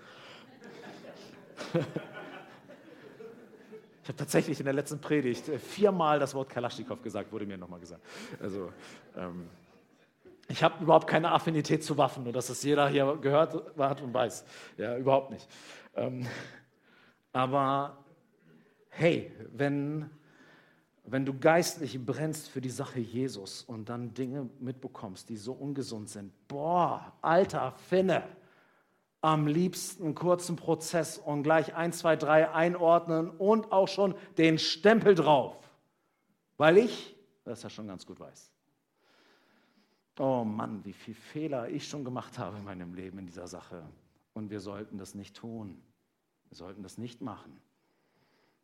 Ich habe tatsächlich in der letzten Predigt äh, viermal das Wort Kalaschnikow gesagt, wurde mir nochmal gesagt. Also, ähm, ich habe überhaupt keine Affinität zu Waffen, nur dass es jeder hier gehört hat und weiß. Ja, überhaupt nicht. Ähm, aber hey, wenn, wenn du geistlich brennst für die Sache Jesus und dann Dinge mitbekommst, die so ungesund sind, boah, alter Finne, am liebsten einen kurzen Prozess und gleich 1, 2, 3 einordnen und auch schon den Stempel drauf, weil ich das ja schon ganz gut weiß. Oh Mann, wie viele Fehler ich schon gemacht habe in meinem Leben in dieser Sache. Und wir sollten das nicht tun. Wir sollten das nicht machen.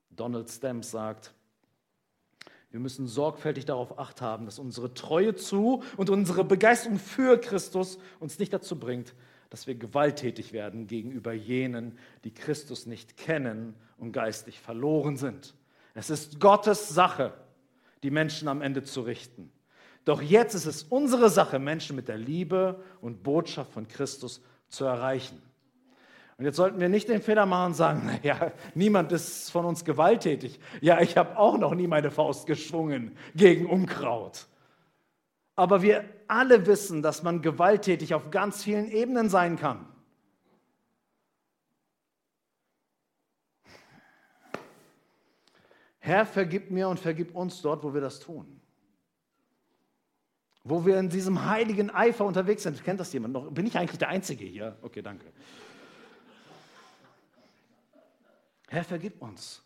Donald Stamps sagt, wir müssen sorgfältig darauf acht haben, dass unsere Treue zu und unsere Begeisterung für Christus uns nicht dazu bringt, dass wir gewalttätig werden gegenüber jenen, die Christus nicht kennen und geistig verloren sind. Es ist Gottes Sache, die Menschen am Ende zu richten. Doch jetzt ist es unsere Sache, Menschen mit der Liebe und Botschaft von Christus zu erreichen. Und jetzt sollten wir nicht den Fehler machen und sagen, naja, niemand ist von uns gewalttätig. Ja, ich habe auch noch nie meine Faust geschwungen gegen Unkraut. Aber wir alle wissen, dass man gewalttätig auf ganz vielen Ebenen sein kann. Herr, vergib mir und vergib uns dort, wo wir das tun. Wo wir in diesem heiligen Eifer unterwegs sind. Kennt das jemand noch? Bin ich eigentlich der Einzige hier? Okay, danke. Herr, vergib uns.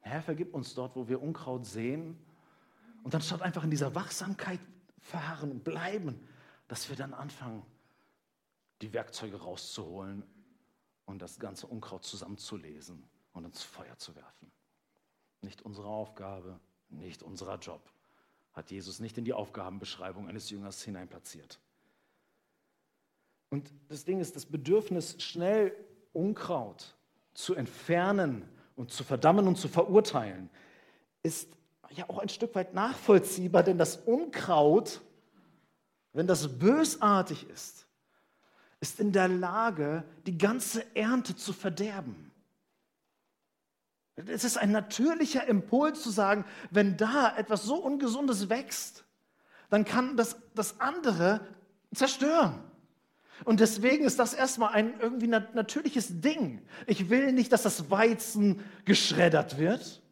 Herr, vergib uns dort, wo wir Unkraut sehen und dann statt einfach in dieser Wachsamkeit verharren und bleiben, dass wir dann anfangen, die Werkzeuge rauszuholen und das ganze Unkraut zusammenzulesen und ins Feuer zu werfen. Nicht unsere Aufgabe, nicht unser Job. Hat Jesus nicht in die Aufgabenbeschreibung eines Jüngers hineinplatziert. Und das Ding ist, das Bedürfnis, schnell Unkraut zu entfernen und zu verdammen und zu verurteilen, ist ja auch ein Stück weit nachvollziehbar, denn das Unkraut, wenn das bösartig ist, ist in der Lage, die ganze Ernte zu verderben. Es ist ein natürlicher Impuls zu sagen, wenn da etwas so Ungesundes wächst, dann kann das das andere zerstören. Und deswegen ist das erstmal ein irgendwie natürliches Ding. Ich will nicht, dass das Weizen geschreddert wird.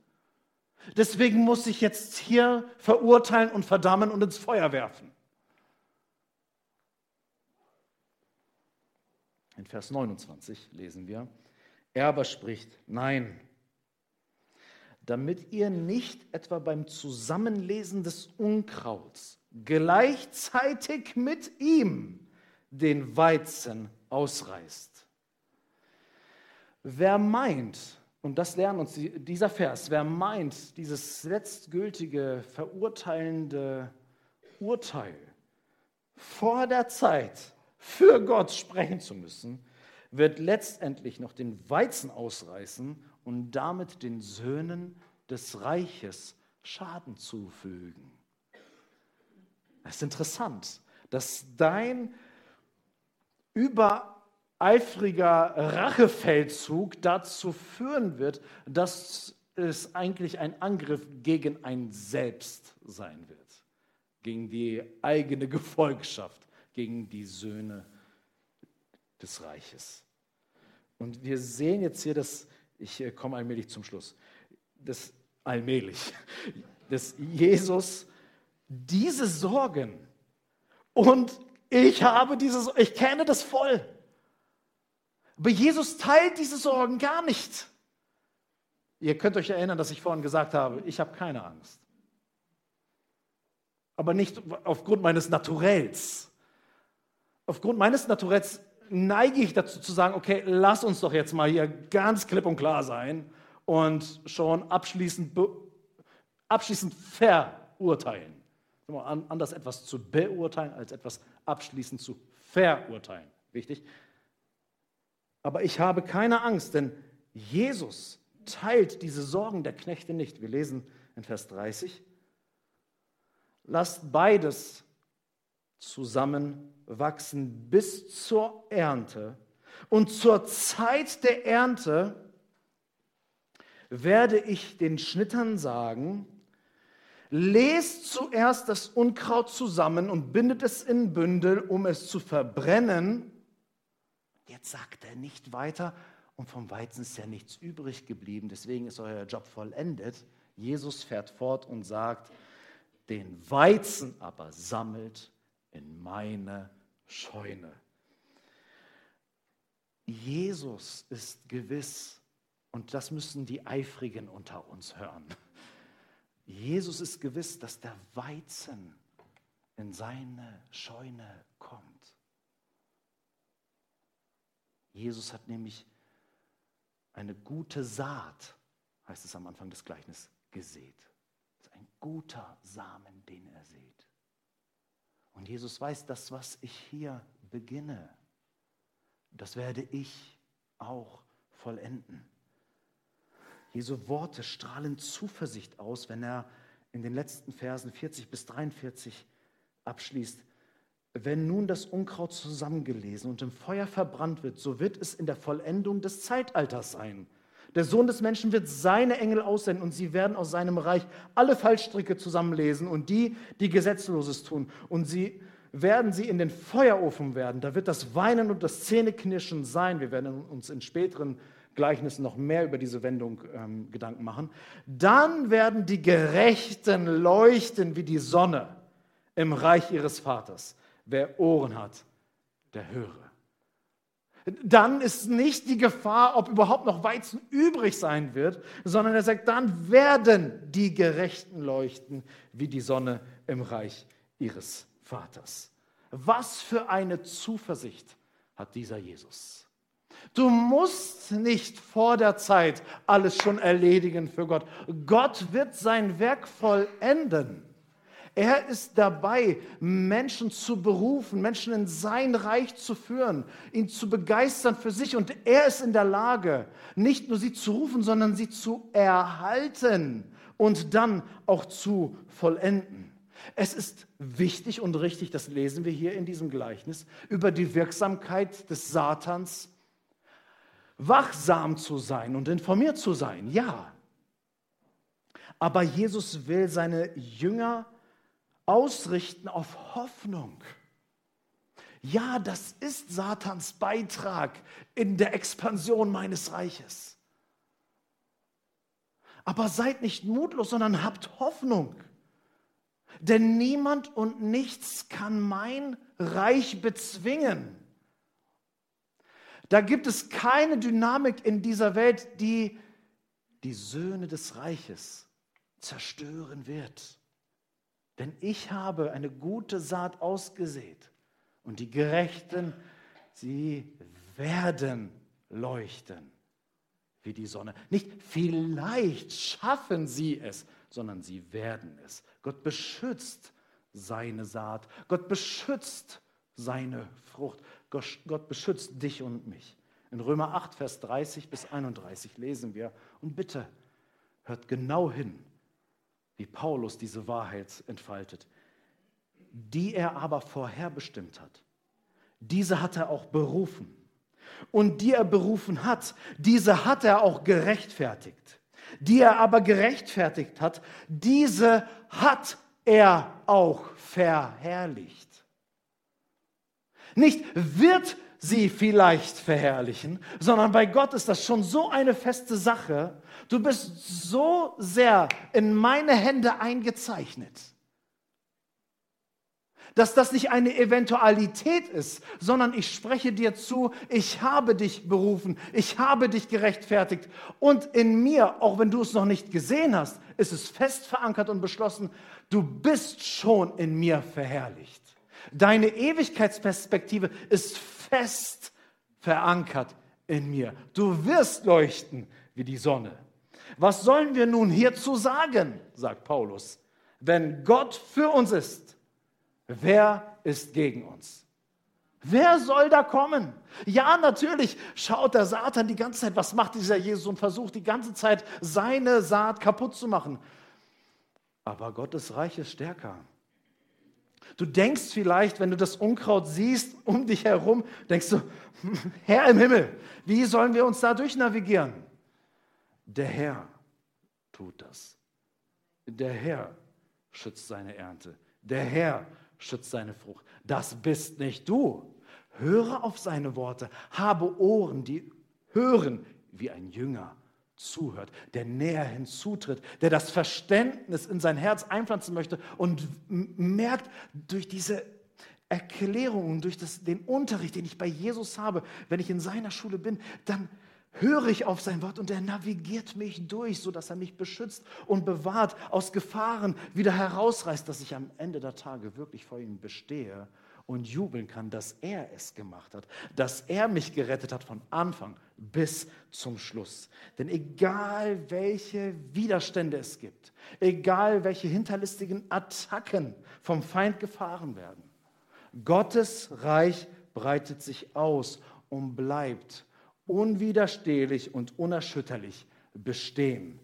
Deswegen muss ich jetzt hier verurteilen und verdammen und ins Feuer werfen. In Vers 29 lesen wir, er aber spricht, nein, damit ihr nicht etwa beim Zusammenlesen des Unkrauts gleichzeitig mit ihm den Weizen ausreißt. Wer meint, Und das lernt uns dieser Vers. Wer meint, dieses letztgültige, verurteilende Urteil vor der Zeit für Gott sprechen zu müssen, wird letztendlich noch den Weizen ausreißen und damit den Söhnen des Reiches Schaden zufügen. Es ist interessant, dass dein übereifriger Rachefeldzug dazu führen wird, dass es eigentlich ein Angriff gegen ein Selbst sein wird, gegen die eigene Gefolgschaft, gegen die Söhne des Reiches. Und wir sehen jetzt hier, dass, ich äh, komme allmählich zum Schluss, dass allmählich, dass Jesus diese Sorgen und ich habe dieses, ich kenne das voll. Aber Jesus teilt diese Sorgen gar nicht. Ihr könnt euch erinnern, dass ich vorhin gesagt habe, ich habe keine Angst. Aber nicht aufgrund meines Naturells. Aufgrund meines Naturells neige ich dazu zu sagen, okay, lass uns doch jetzt mal hier ganz klipp und klar sein und schon abschließend, abschließend verurteilen. Anders etwas zu beurteilen, als etwas abschließend zu verurteilen. Wichtig. Aber ich habe keine Angst, denn Jesus teilt diese Sorgen der Knechte nicht. Wir lesen in Vers 30. Lasst beides zusammenwachsen bis zur Ernte. Und zur Zeit der Ernte werde ich den Schnittern sagen, lest zuerst das Unkraut zusammen und bindet es in Bündel, um es zu verbrennen. Jetzt sagt er nicht weiter, und vom Weizen ist ja nichts übrig geblieben, deswegen ist euer Job vollendet. Jesus fährt fort und sagt, den Weizen aber sammelt in meine Scheune. Jesus ist gewiss, und das müssen die Eifrigen unter uns hören. Jesus ist gewiss, dass der Weizen in seine Scheune kommt. Jesus hat nämlich eine gute Saat, heißt es am Anfang des Gleichnisses, gesät. Das ist ein guter Samen, den er sät. Und Jesus weiß, das, was ich hier beginne, das werde ich auch vollenden. Jesu Worte strahlen Zuversicht aus, wenn er in den letzten Versen 40 bis 43 abschließt. Wenn nun das Unkraut zusammengelesen und im Feuer verbrannt wird, so wird es in der Vollendung des Zeitalters sein. Der Sohn des Menschen wird seine Engel aussenden und sie werden aus seinem Reich alle Fallstricke zusammenlesen und die, die Gesetzloses tun. Und sie werden sie in den Feuerofen werden. Da wird das Weinen und das Zähneknirschen sein. Wir werden uns in späteren Gleichnissen noch mehr über diese Wendung ähm, Gedanken machen. Dann werden die Gerechten leuchten wie die Sonne im Reich ihres Vaters. Wer Ohren hat, der höre dann ist nicht die Gefahr, ob überhaupt noch Weizen übrig sein wird, sondern er sagt, dann werden die Gerechten leuchten wie die Sonne im Reich ihres Vaters. Was für eine Zuversicht hat dieser Jesus. Du musst nicht vor der Zeit alles schon erledigen für Gott. Gott wird sein Werk vollenden. Er ist dabei, Menschen zu berufen, Menschen in sein Reich zu führen, ihn zu begeistern für sich. Und er ist in der Lage, nicht nur sie zu rufen, sondern sie zu erhalten und dann auch zu vollenden. Es ist wichtig und richtig, das lesen wir hier in diesem Gleichnis, über die Wirksamkeit des Satans wachsam zu sein und informiert zu sein. Ja. Aber Jesus will seine Jünger ausrichten auf Hoffnung. Ja, das ist Satans Beitrag in der Expansion meines Reiches. Aber seid nicht mutlos, sondern habt Hoffnung. Denn niemand und nichts kann mein Reich bezwingen. Da gibt es keine Dynamik in dieser Welt, die die Söhne des Reiches zerstören wird. Denn ich habe eine gute Saat ausgesät und die Gerechten, sie werden leuchten wie die Sonne. Nicht vielleicht schaffen sie es, sondern sie werden es. Gott beschützt seine Saat. Gott beschützt seine Frucht. Gott beschützt dich und mich. In Römer 8, Vers 30 bis 31 lesen wir, und bitte hört genau hin, wie Paulus diese Wahrheit entfaltet, die er aber vorherbestimmt hat. Diese hat er auch berufen. Und die er berufen hat, diese hat er auch gerechtfertigt. Die er aber gerechtfertigt hat, diese hat er auch verherrlicht. Nicht wird sie vielleicht verherrlichen, sondern bei Gott ist das schon so eine feste Sache. Du bist so sehr in meine Hände eingezeichnet, dass das nicht eine Eventualität ist, sondern ich spreche dir zu, ich habe dich berufen, ich habe dich gerechtfertigt und in mir, auch wenn du es noch nicht gesehen hast, ist es fest verankert und beschlossen, du bist schon in mir verherrlicht. Deine Ewigkeitsperspektive ist fest verankert in mir. Du wirst leuchten wie die Sonne. Was sollen wir nun hierzu sagen, sagt Paulus, wenn Gott für uns ist? Wer ist gegen uns? Wer soll da kommen? Ja, natürlich schaut der Satan die ganze Zeit, was macht dieser Jesus und versucht die ganze Zeit seine Saat kaputt zu machen. Aber Gottes Reich ist stärker. Du denkst vielleicht, wenn du das Unkraut siehst um dich herum, denkst du, Herr im Himmel, wie sollen wir uns da durchnavigieren? Der Herr tut das. Der Herr schützt seine Ernte. Der Herr schützt seine Frucht. Das bist nicht du. Höre auf seine Worte. Habe Ohren, die hören wie ein Jünger zuhört, der näher hinzutritt, der das Verständnis in sein Herz einpflanzen möchte und merkt durch diese Erklärungen, durch das, den Unterricht, den ich bei Jesus habe, wenn ich in seiner Schule bin, dann höre ich auf sein Wort und er navigiert mich durch, sodass er mich beschützt und bewahrt, aus Gefahren wieder herausreißt, dass ich am Ende der Tage wirklich vor ihm bestehe und jubeln kann, dass er es gemacht hat, dass er mich gerettet hat von Anfang bis zum Schluss. Denn egal welche Widerstände es gibt, egal welche hinterlistigen Attacken vom Feind gefahren werden, Gottes Reich breitet sich aus und bleibt unwiderstehlich und unerschütterlich bestehen.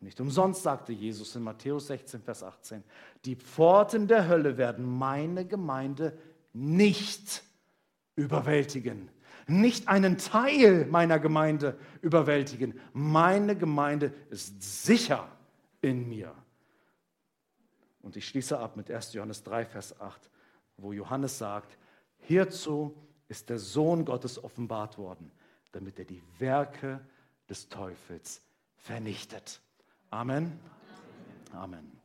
Nicht umsonst sagte Jesus in Matthäus 16, Vers 18, die Pforten der Hölle werden meine Gemeinde nicht überwältigen. Nicht einen Teil meiner Gemeinde überwältigen. Meine Gemeinde ist sicher in mir. Und ich schließe ab mit 1. Johannes 3, Vers 8, wo Johannes sagt, hierzu ist der Sohn Gottes offenbart worden, damit er die Werke des Teufels vernichtet. Amen. Amen.